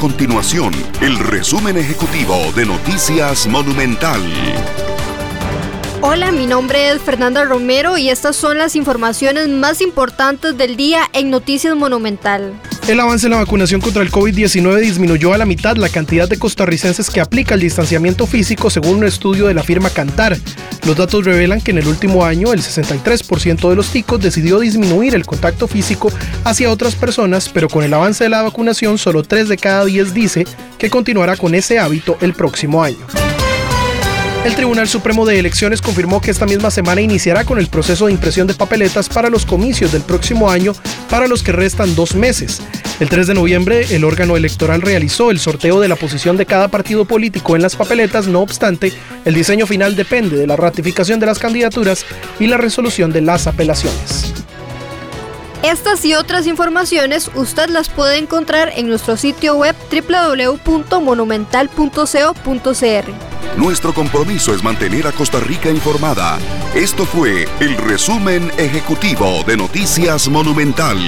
continuación el resumen ejecutivo de Noticias Monumental. Hola, mi nombre es Fernanda Romero y estas son las informaciones más importantes del día en Noticias Monumental. El avance en la vacunación contra el COVID-19 disminuyó a la mitad la cantidad de costarricenses que aplica el distanciamiento físico según un estudio de la firma Cantar. Los datos revelan que en el último año el 63% de los ticos decidió disminuir el contacto físico hacia otras personas, pero con el avance de la vacunación solo 3 de cada 10 dice que continuará con ese hábito el próximo año. El Tribunal Supremo de Elecciones confirmó que esta misma semana iniciará con el proceso de impresión de papeletas para los comicios del próximo año para los que restan dos meses. El 3 de noviembre, el órgano electoral realizó el sorteo de la posición de cada partido político en las papeletas, no obstante, el diseño final depende de la ratificación de las candidaturas y la resolución de las apelaciones. Estas y otras informaciones usted las puede encontrar en nuestro sitio web www.monumental.co.cr. Nuestro compromiso es mantener a Costa Rica informada. Esto fue el resumen ejecutivo de Noticias Monumental.